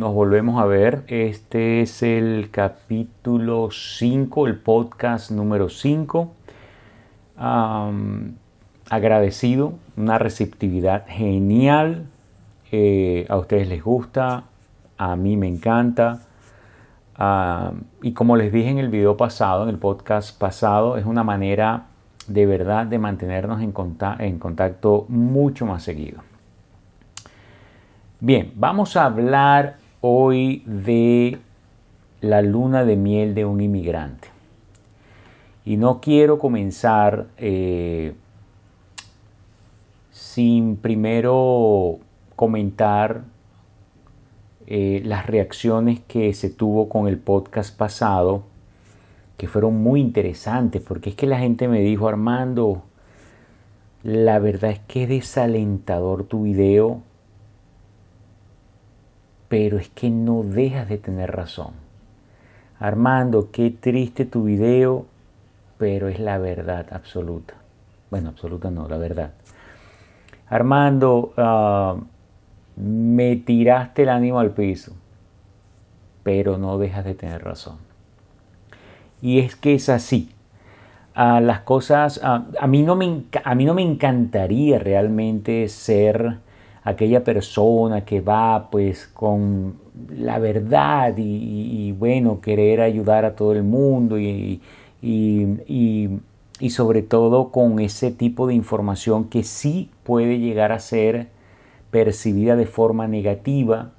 nos volvemos a ver. Este es el capítulo 5, el podcast número 5. agradecido, una receptividad genial. Eh, a ustedes les gusta, a mí me encanta. y como les dije en el video pasado, en el podcast pasado, es una manera de verdad de mantenernos en, en contacto mucho más seguido. Bien, vamos a hablar hoy de la luna de miel de un inmigrante. Y no quiero comenzar eh, sin primero comentar eh, las reacciones que se tuvo con el podcast pasado, que fueron muy interesantes, porque es que la gente me dijo, Armando, la verdad es que es desalentador tu video pero es que no dejas de tener razón. Armando, qué triste tu video, pero es la verdad absoluta. Bueno, absoluta no, la verdad. Armando, ah, me tiraste el ánimo al piso, pero no dejas de tener razón. Y es que es así. Ah, las cosas, ah, a, mí no me, a mí no me encantaría realmente ser aquella persona que va pues con la verdad y, bueno, querer ayudar a todo el mundo y, y, sobre todo con ese tipo de información que sí puede llegar a ser percibida de forma negativa,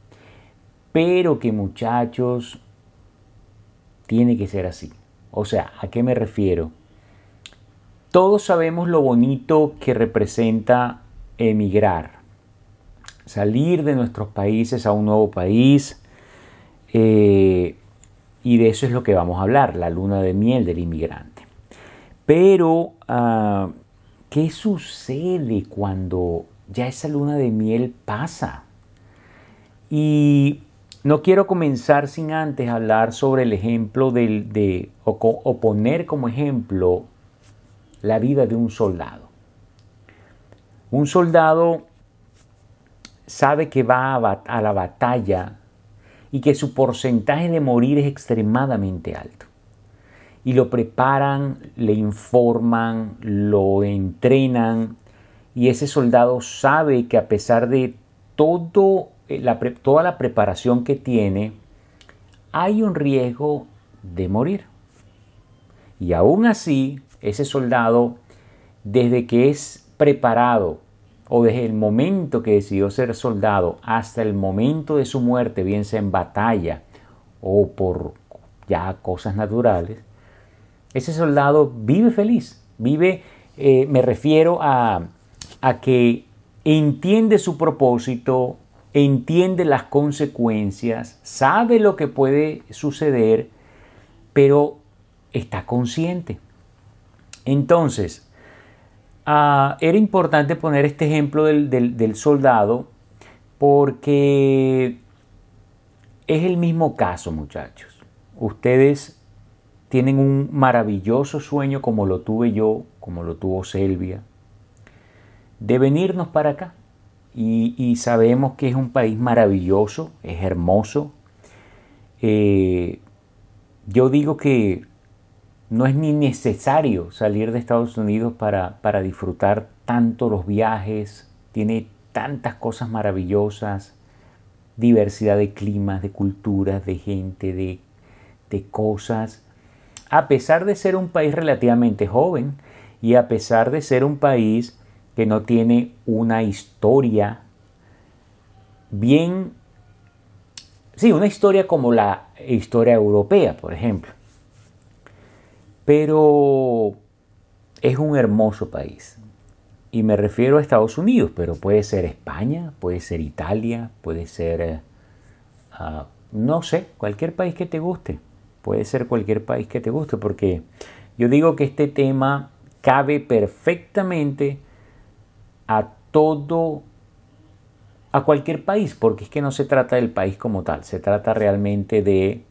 pero que muchachos tiene que ser así. O sea, ¿a qué me refiero? Todos sabemos lo bonito que representa emigrar salir de nuestros países a un nuevo país. Eh, y de eso es lo que vamos a hablar, la luna de miel del inmigrante. Pero, ah, ¿qué sucede cuando ya esa luna de miel pasa? Y no quiero comenzar sin antes hablar sobre el ejemplo del, de, o, o poner como ejemplo la vida de un soldado. Un soldado sabe que va a, la batalla y que su porcentaje de morir es extremadamente alto. Y lo preparan, le informan, lo entrenan y ese soldado sabe que a pesar de todo, eh, toda la preparación que tiene, hay un riesgo de morir. Y aún así, ese soldado, desde que es preparado o desde el momento que decidió ser soldado hasta el momento de su muerte, bien sea en batalla o por ya cosas naturales, ese soldado vive feliz, vive, eh, me refiero a, a que entiende su propósito, entiende las consecuencias, sabe lo que puede suceder, pero está consciente. Entonces, Ah, era importante poner este ejemplo del, soldado porque es el mismo caso, muchachos. Ustedes tienen un maravilloso sueño como lo tuve yo, como lo tuvo Selvia, de venirnos para acá. Y, sabemos que es un país maravilloso, es hermoso. Eh, yo digo que no es ni necesario salir de Estados Unidos para, disfrutar tanto los viajes, tiene tantas cosas maravillosas, diversidad de climas, de culturas, de gente, de, de cosas. A pesar de ser un país relativamente joven y a pesar de ser un país que no tiene una historia bien, sí, una historia como la historia europea, por ejemplo pero es un hermoso país. Y me refiero a Estados Unidos, pero puede ser España, puede ser Italia, puede ser, ah, no sé, cualquier país que te guste. Puede ser cualquier país que te guste, porque yo digo que este tema cabe perfectamente a todo, a cualquier país, porque es que no se trata del país como tal, se trata realmente de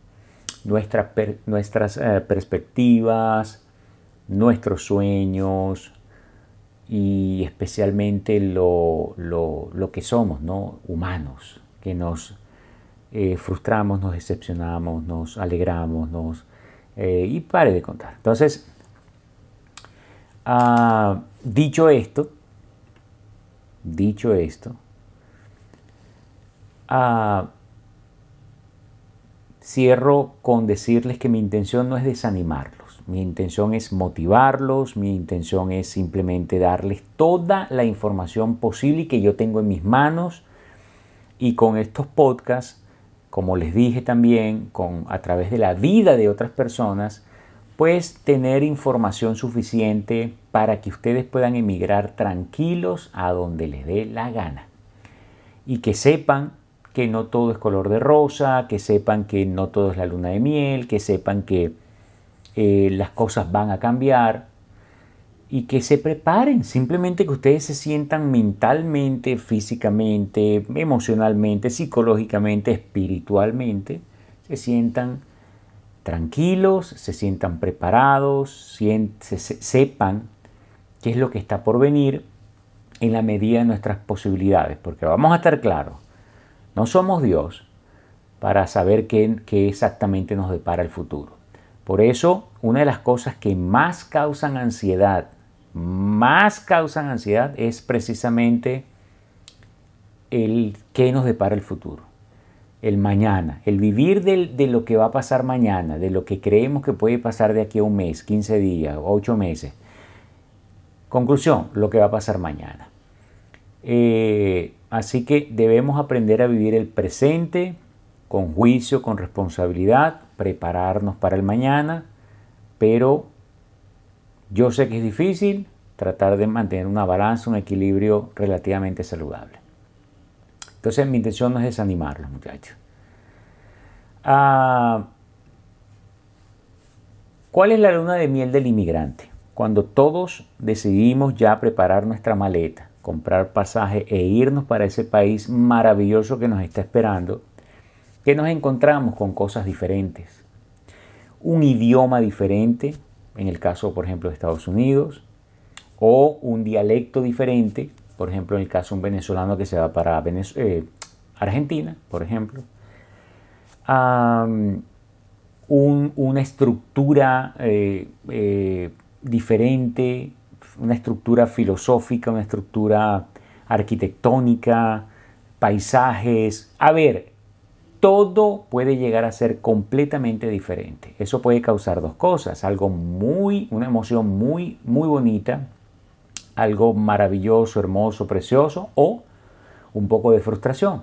nuestras eh, perspectivas, nuestros sueños y especialmente lo, que somos, ¿no? humanos, que nos, eh, frustramos, nos decepcionamos, nos alegramos, nos... Eh, y pare de contar. Entonces, ah, dicho esto, dicho esto, ah, cierro con decirles que mi intención no es desanimarlos, mi intención es motivarlos, mi intención es simplemente darles toda la información posible que yo tengo en mis manos. Y con estos podcasts, como les dije también, con, a través de la vida de otras personas, pues tener información suficiente para que ustedes puedan emigrar tranquilos a donde les dé la gana. Y que sepan que no todo es color de rosa, que sepan que no todo es la luna de miel, que sepan que eh, las cosas van a cambiar y que se preparen, simplemente que ustedes se sientan mentalmente, físicamente, emocionalmente, psicológicamente, espiritualmente, se sientan tranquilos, se sientan preparados, sepan qué es lo que está por venir en la medida de nuestras posibilidades, porque vamos a estar claros, no somos Dios para saber qué, exactamente nos depara el futuro. Por eso, una de las cosas que más causan ansiedad, más causan ansiedad es precisamente el qué nos depara el futuro, el mañana, el vivir de, lo que va a pasar mañana, de lo que creemos que puede pasar de aquí a un mes, 15 días, 8 meses. Conclusión, lo que va a pasar mañana. Eh, Así que debemos aprender a vivir el presente con juicio, con responsabilidad, prepararnos para el mañana, pero yo sé que es difícil tratar de mantener una balanza, un equilibrio relativamente saludable. Entonces mi intención no es desanimarlos, muchachos. Ah, ¿Cuál es la luna de miel del inmigrante? Cuando todos decidimos ya preparar nuestra maleta comprar pasaje e irnos para ese país maravilloso que nos está esperando, que nos encontramos con cosas diferentes. Un idioma diferente, en el caso, por ejemplo, de Estados Unidos, o un dialecto diferente, por ejemplo, en el caso de un venezolano que se va para eh, Argentina, por ejemplo. una estructura eh, eh, diferente una estructura filosófica, una estructura arquitectónica, paisajes. A ver, todo puede llegar a ser completamente diferente. Eso puede causar dos cosas, algo muy, una emoción muy, muy bonita, algo maravilloso, hermoso, precioso, o un poco de frustración.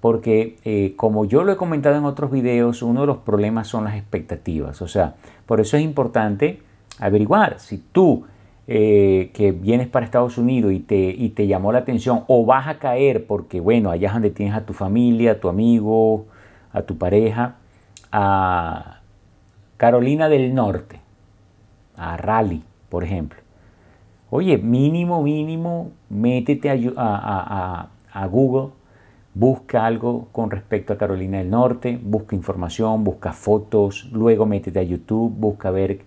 Porque eh, como yo lo he comentado en otros videos, uno de los problemas son las expectativas. O sea, por eso es importante averiguar si tú eh, que vienes para Estados Unidos y te, y te llamó la atención o vas a caer porque, bueno, allá es donde tienes a tu familia, a tu amigo, a tu pareja, a Carolina del Norte, a Raleigh, por ejemplo. Oye, mínimo, mínimo, métete a, a, Google, busca algo con respecto a Carolina del Norte, busca información, busca fotos, luego métete a YouTube, busca ver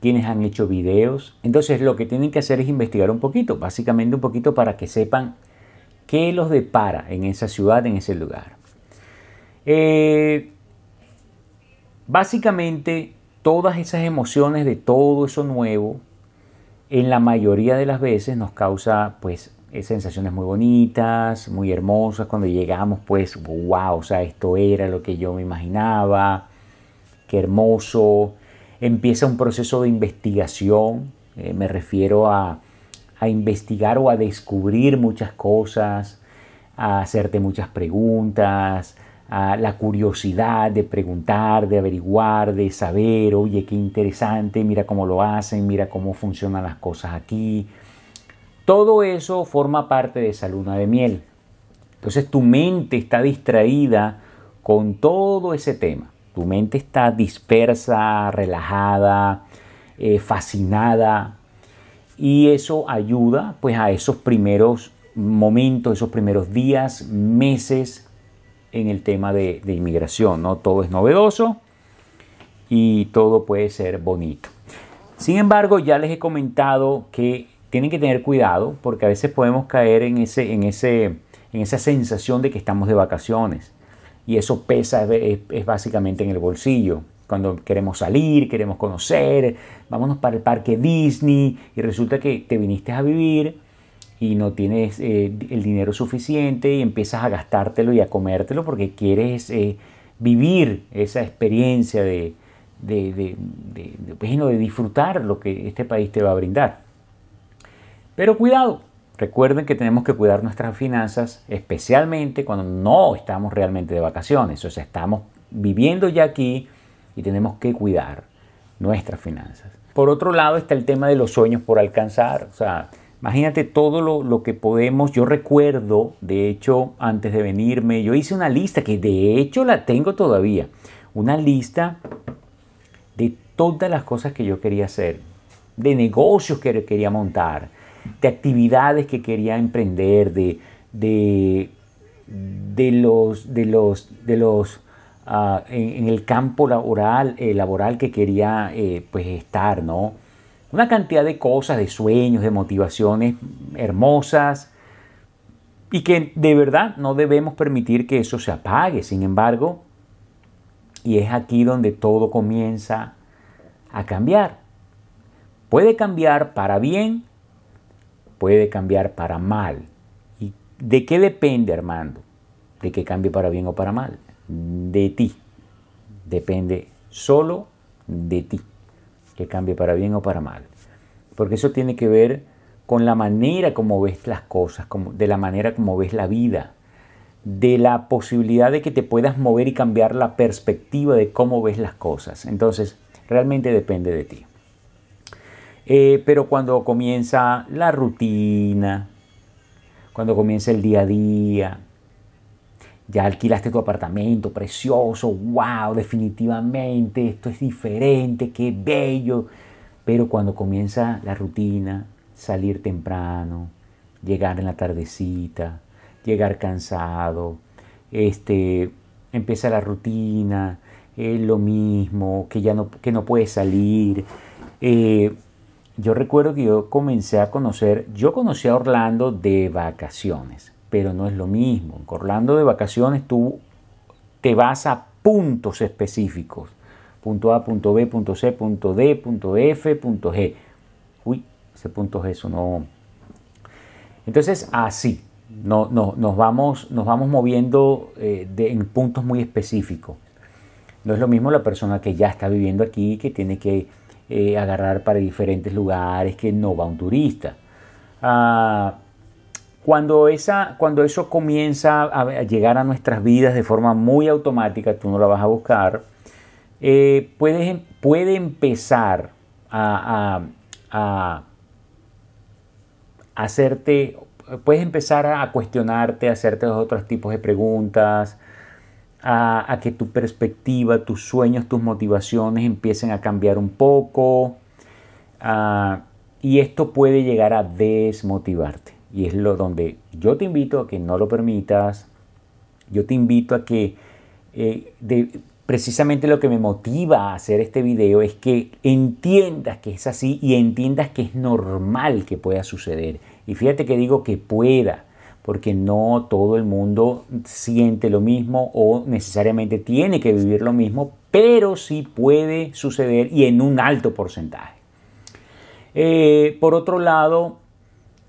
quienes han hecho videos. Entonces lo que tienen que hacer es investigar un poquito, básicamente un poquito para que sepan qué los depara en esa ciudad, en ese lugar. Eh, básicamente todas esas emociones de todo eso nuevo, en la mayoría de las veces nos causa pues sensaciones muy bonitas, muy hermosas, cuando llegamos pues wow, o sea, esto era lo que yo me imaginaba, qué hermoso, empieza un proceso de investigación, eh, me refiero a, investigar o a descubrir muchas cosas, a hacerte muchas preguntas, a la curiosidad de preguntar, de averiguar, de saber, oye, qué interesante, mira cómo lo hacen, mira cómo funcionan las cosas aquí. Todo eso forma parte de esa luna de miel. Entonces tu mente está distraída con todo ese tema. Tu mente está dispersa, relajada, eh, fascinada y eso ayuda pues a esos primeros momentos, esos primeros días, meses en el tema de, de inmigración. ¿no? Todo es novedoso y todo puede ser bonito. Sin embargo, ya les he comentado que tienen que tener cuidado porque a veces podemos caer en, ese, en, ese, en esa sensación de que estamos de vacaciones y eso pesa es, básicamente en el bolsillo. Cuando queremos salir, queremos conocer, vámonos para el parque Disney y resulta que te viniste a vivir y no tienes eh, el dinero suficiente y empiezas a gastártelo y a comértelo porque quieres eh, vivir esa experiencia de, de, de, de, disfrutar lo que este país te va a brindar. Pero cuidado, recuerden que tenemos que cuidar nuestras finanzas, especialmente cuando no estamos realmente de vacaciones, o sea, estamos viviendo ya aquí y tenemos que cuidar nuestras finanzas. Por otro lado está el tema de los sueños por alcanzar, o sea, Imagínate todo lo, lo, que podemos. Yo recuerdo, de hecho, antes de venirme, yo hice una lista que de hecho la tengo todavía. Una lista de todas las cosas que yo quería hacer, de negocios que quería montar, de actividades que quería emprender, de, de, de los, de los, de los en, en, el campo laboral, eh, laboral que quería eh, pues estar, ¿no? Una cantidad de cosas, de sueños, de motivaciones hermosas y que de verdad no debemos permitir que eso se apague. Sin embargo, y es aquí donde todo comienza a cambiar. Puede cambiar para bien, puede cambiar para mal. ¿Y de qué depende, Armando? De que cambie para bien o para mal. De ti. Depende solo de ti que cambie para bien o para mal. Porque eso tiene que ver con la manera como ves las cosas, como, de la manera como ves la vida, de la posibilidad de que te puedas mover y cambiar la perspectiva de cómo ves las cosas. Entonces, realmente depende de ti. Eh, pero cuando comienza la rutina, cuando comienza el día a día, ya alquilaste tu apartamento precioso, wow, definitivamente esto es diferente, qué bello. Pero cuando comienza la rutina, salir temprano, llegar en la tardecita, llegar cansado, este, empieza la rutina, es lo mismo, que ya no, que no puedes salir. Eh, yo recuerdo que yo comencé a conocer, yo conocí a Orlando de vacaciones pero no es lo mismo. Orlando de vacaciones tú te vas a puntos específicos. Punto A, punto B, punto C, punto D, punto F, punto G. Uy, ese punto G eso no. Entonces, así, no, no, nos, vamos, nos vamos moviendo eh, en puntos muy específicos. No es lo mismo la persona que ya está viviendo aquí, que tiene que eh, agarrar para diferentes lugares, que no va un turista. Ah, cuando, esa, cuando eso comienza a, llegar a nuestras vidas de forma muy automática, tú no la vas a buscar, eh, puedes, puede empezar a, hacerte, puedes empezar a cuestionarte, a hacerte otros tipos de preguntas, a, que tu perspectiva, tus sueños, tus motivaciones empiecen a cambiar un poco. y esto puede llegar a desmotivarte. Y es lo donde yo te invito a que no lo permitas. Yo te invito a que eh, precisamente lo que me motiva a hacer este video es que entiendas que es así y entiendas que es normal que pueda suceder. Y fíjate que digo que pueda, porque no todo el mundo siente lo mismo o necesariamente tiene que vivir lo mismo, pero sí puede suceder y en un alto porcentaje. Eh, por otro lado,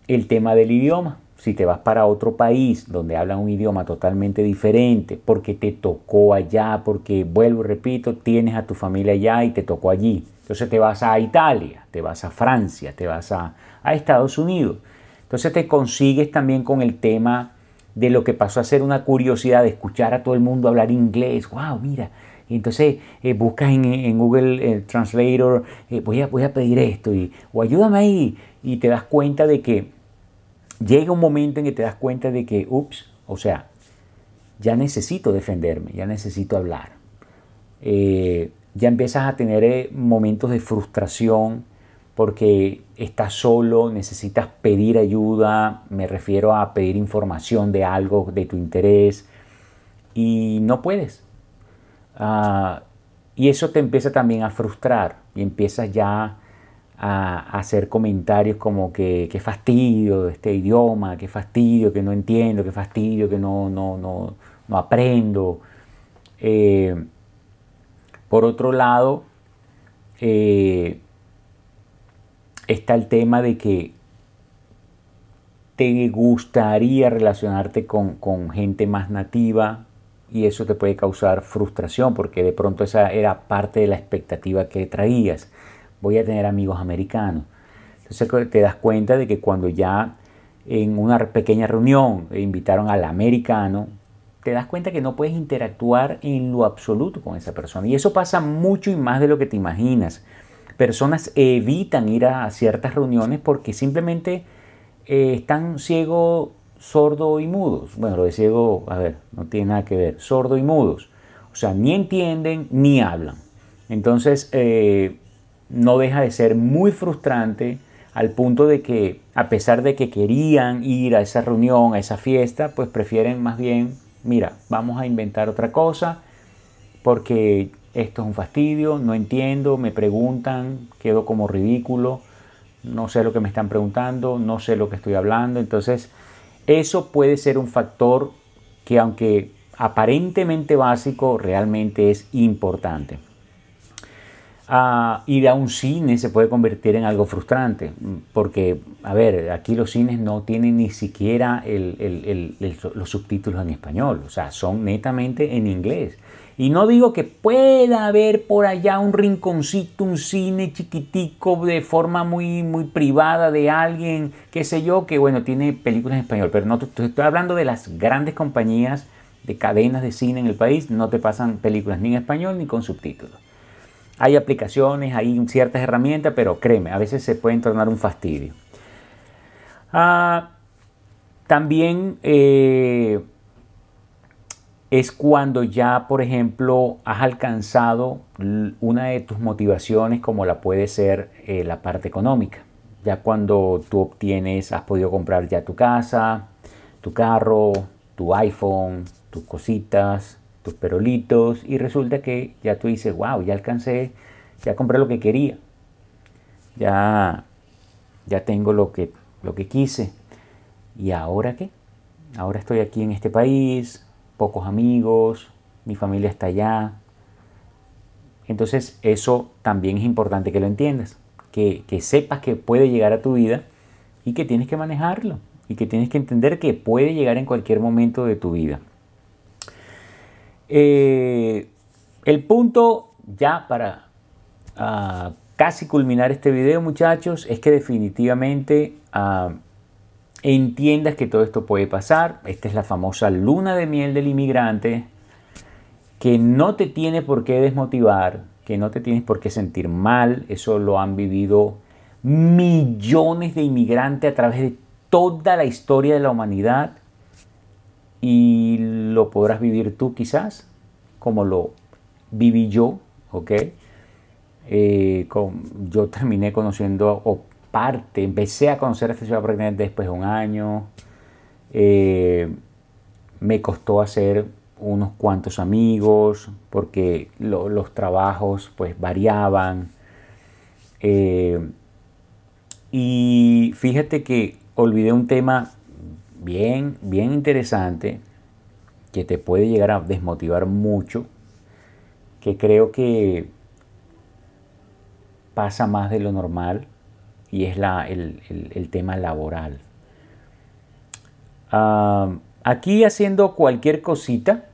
el tema del idioma. Si te vas para otro país donde hablan un idioma totalmente diferente, porque te tocó allá, porque vuelvo y repito, tienes a tu familia allá y te tocó allí. Entonces te vas a Italia, te vas a Francia, te vas a, Estados Unidos. Entonces te consigues también con el tema de lo que pasó a ser una curiosidad de escuchar a todo el mundo hablar inglés. ¡Wow! Mira. Entonces eh, buscas en, Google eh, Translator, eh, voy, a, voy a pedir esto, y, o ayúdame ahí. Y te das cuenta de que llega un momento en que te das cuenta de que, ups, o sea, ya necesito defenderme, ya necesito hablar. Eh, ya empiezas a tener momentos de frustración porque estás solo, necesitas pedir ayuda, me refiero a pedir información de algo de tu interés y no puedes. Ah, y eso te empieza también a frustrar y empiezas ya a, hacer comentarios como que qué fastidio de este idioma, qué fastidio que no entiendo, qué fastidio que no, no, no, aprendo. Eh, por otro lado, eh, está el tema de que te gustaría relacionarte con, gente más nativa y eso te puede causar frustración porque de pronto esa era parte de la expectativa que traías. Voy a tener amigos americanos. Entonces te das cuenta de que cuando ya en una pequeña reunión invitaron al americano, te das cuenta que no puedes interactuar en lo absoluto con esa persona. Y eso pasa mucho y más de lo que te imaginas. Personas evitan ir a ciertas reuniones porque simplemente eh, están ciego, sordo y mudos. Bueno, lo de ciego, a ver, no tiene nada que ver. Sordo y mudos. O sea, ni entienden ni hablan. Entonces, eh, no deja de ser muy frustrante al punto de que a pesar de que querían ir a esa reunión, a esa fiesta, pues prefieren más bien, mira, vamos a inventar otra cosa porque esto es un fastidio, no entiendo, me preguntan, quedo como ridículo, no sé lo que me están preguntando, no sé lo que estoy hablando, entonces eso puede ser un factor que aunque aparentemente básico, realmente es importante. Ir a un cine se puede convertir en algo frustrante, porque, a ver, aquí los cines no tienen ni siquiera los subtítulos en español, o sea, son netamente en inglés. Y no digo que pueda haber por allá un rinconcito, un cine chiquitico de forma muy, muy privada de alguien, qué sé yo, que bueno, tiene películas en español, pero no estoy hablando de las grandes compañías de cadenas de cine en el país, no te pasan películas ni en español ni con subtítulos. Hay aplicaciones, hay ciertas herramientas, pero créeme, a veces se puede tornar un fastidio. Ah, también eh, es cuando ya, por ejemplo, has alcanzado una de tus motivaciones como la puede ser eh, la parte económica. Ya cuando tú obtienes, has podido comprar ya tu casa, tu carro, tu iPhone, tus cositas, tus perolitos y resulta que ya tú dices, wow, ya alcancé, ya compré lo que quería, ya, ya tengo lo que, lo que quise. ¿Y ahora qué? Ahora estoy aquí en este país, pocos amigos, mi familia está allá. Entonces eso también es importante que lo entiendas, que, sepas que puede llegar a tu vida y que tienes que manejarlo y que tienes que entender que puede llegar en cualquier momento de tu vida. Eh, el punto ya para ah, casi culminar este video muchachos es que definitivamente ah, entiendas que todo esto puede pasar. Esta es la famosa luna de miel del inmigrante que no te tiene por qué desmotivar, que no te tienes por qué sentir mal. Eso lo han vivido millones de inmigrantes a través de toda la historia de la humanidad y lo podrás vivir tú quizás como lo viví yo, ¿ok? Eh, yo terminé conociendo, parte, empecé a conocer a esta ciudad después de un año. Eh, me costó hacer unos cuantos amigos porque los trabajos pues variaban. Eh, y fíjate que olvidé un tema bien, bien interesante que te puede llegar a desmotivar mucho, que creo que pasa más de lo normal y es la, el, tema laboral. Ah, aquí haciendo cualquier cosita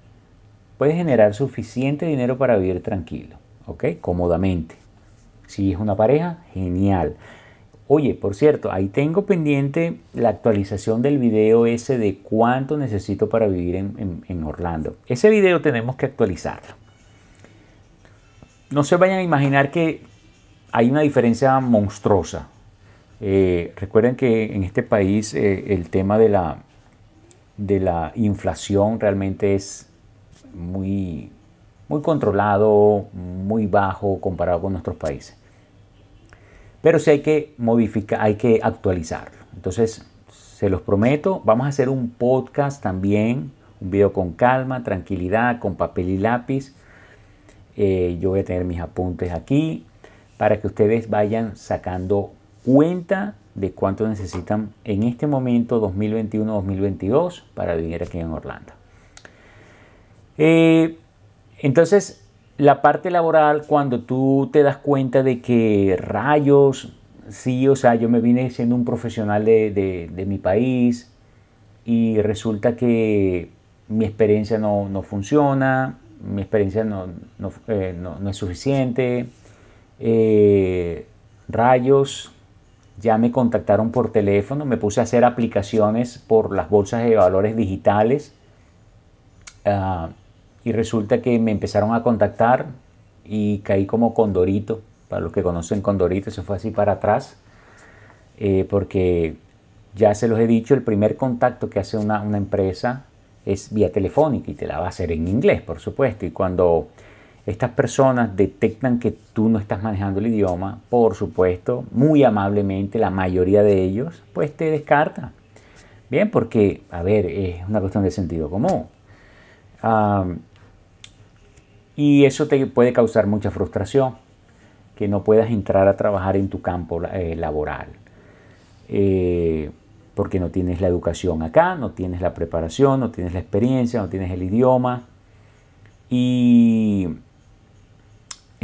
puedes generar suficiente dinero para vivir tranquilo, ¿ok? Cómodamente. Si es una pareja, genial. Oye, por cierto, ahí tengo pendiente la actualización del video ese de cuánto necesito para vivir en, Orlando. Ese video tenemos que actualizarlo. No se vayan a imaginar que hay una diferencia monstruosa. Eh, recuerden que en este país eh, el tema de la, de la inflación realmente es muy, muy controlado, muy bajo comparado con nuestros países pero sí hay que modificar, hay que actualizarlo. Entonces, se los prometo, vamos a hacer un podcast también, un video con calma, tranquilidad, con papel y lápiz. Eh, yo voy a tener mis apuntes aquí para que ustedes vayan sacando cuenta de cuánto necesitan en este momento 2021-2022 para vivir aquí en Orlando. Eh, Entonces, la parte laboral, cuando tú te das cuenta de que rayos, sí, o sea, yo me vine siendo un profesional de, mi país y resulta que mi experiencia no, funciona, mi experiencia no, eh, es suficiente, eh, rayos, ya me contactaron por teléfono, me puse a hacer aplicaciones por las bolsas de valores digitales ah, y resulta que me empezaron a contactar y caí como Condorito, para los que conocen Condorito, se fue así para atrás, eh, porque ya se los he dicho, el primer contacto que hace una, una empresa es vía telefónica y te la va a hacer en inglés, por supuesto, y cuando estas personas detectan que tú no estás manejando el idioma, por supuesto, muy amablemente, la mayoría de ellos, pues te descarta. Bien, porque, a ver, es una cuestión de sentido común. y eso te puede causar mucha frustración, que no puedas entrar a trabajar en tu campo eh, laboral. Eh, porque no tienes la educación acá, no tienes la preparación, no tienes la experiencia, no tienes el idioma. Y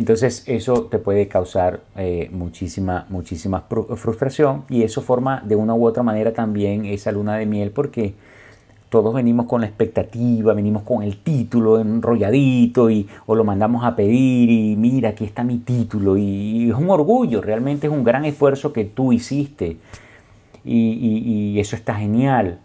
entonces eso te puede causar eh, muchísima, muchísima frustración y eso forma de una u otra manera también esa luna de miel porque todos venimos con la expectativa, venimos con el título enrolladito y o lo mandamos a pedir y mira, aquí está mi título y, es un orgullo, realmente es un gran esfuerzo que tú hiciste y eso está genial,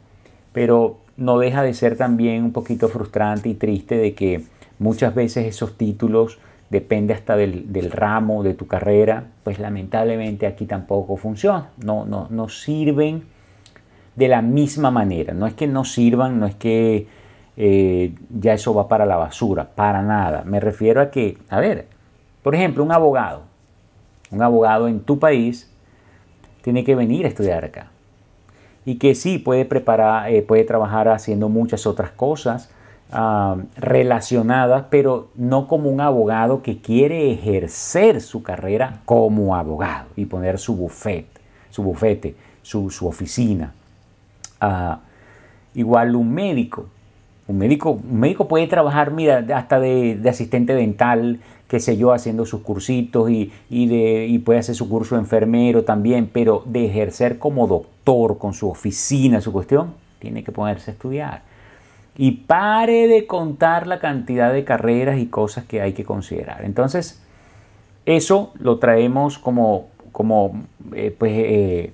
pero no deja de ser también un poquito frustrante y triste de que muchas veces esos títulos depende hasta del, ramo de tu carrera, pues lamentablemente aquí tampoco funciona, no, no, no sirven de la misma manera, no es que no sirvan, no es que eh, ya eso va para la basura, para nada, me refiero a que, a ver, por ejemplo, un abogado, un abogado en tu país tiene que venir a estudiar acá. Y que sí puede preparar, eh, puede trabajar haciendo muchas otras cosas, Relacionadas, pero no como un abogado que quiere ejercer su carrera como abogado y poner su bufete, su, bufete, su, oficina. Ah, igual un médico. Un médico, médico puede trabajar, mira, hasta de, asistente dental, qué sé yo, haciendo sus cursitos y, de, y puede hacer su curso de enfermero también, pero de ejercer como doctor con su oficina, su cuestión, tiene que ponerse a estudiar y pare de contar la cantidad de carreras y cosas que hay que considerar. Entonces, eso lo traemos como, como eh, pues, eh,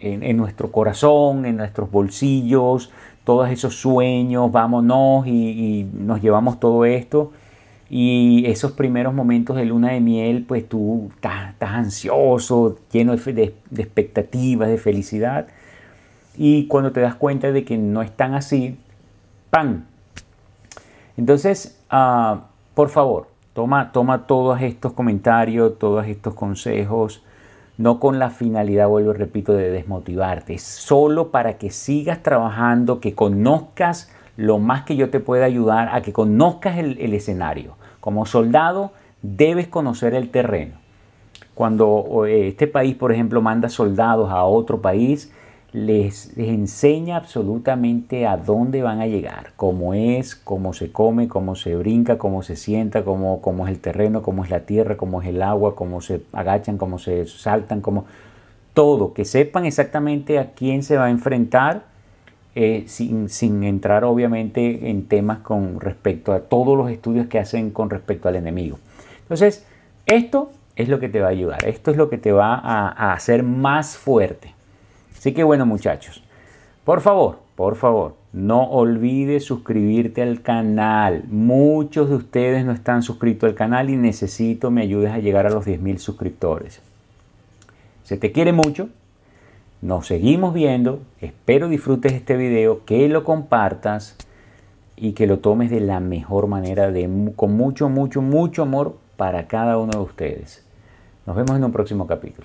en, nuestro corazón, en nuestros bolsillos, todos esos sueños, vámonos y, nos llevamos todo esto. Y esos primeros momentos de luna de miel, pues tú estás, ansioso, lleno de, de expectativas, de felicidad. Y cuando te das cuenta de que no es tan así, Entonces, ah, por favor, toma, toma todos estos comentarios, todos estos consejos, no con la finalidad, vuelvo y repito, de desmotivarte, solo para que sigas trabajando, que conozcas lo más que yo te pueda ayudar a que conozcas el, el escenario. Como soldado, debes conocer el terreno. Cuando eh, este país, por ejemplo, manda soldados a otro país, les, enseña absolutamente a dónde van a llegar, cómo es, cómo se come, cómo se brinca, cómo se sienta, cómo, cómo es el terreno, cómo es la tierra, cómo es el agua, cómo se agachan, cómo se saltan, cómo todo, que sepan exactamente a quién se va a enfrentar, eh, sin, sin, entrar obviamente en temas con respecto a todos los estudios que hacen con respecto al enemigo. Entonces, esto es lo que te va a ayudar, esto es lo que te va a, a hacer más fuerte. Así que bueno muchachos, por favor, por favor, no olvides suscribirte al canal. Muchos de ustedes no están suscritos al canal y necesito me ayudes a llegar a los 10.000 suscriptores. Se te quiere mucho. Nos seguimos viendo. Espero disfrutes este video, que lo compartas y que lo tomes de la mejor manera, de, con mucho, mucho, mucho amor para cada uno de ustedes. Nos vemos en un próximo capítulo.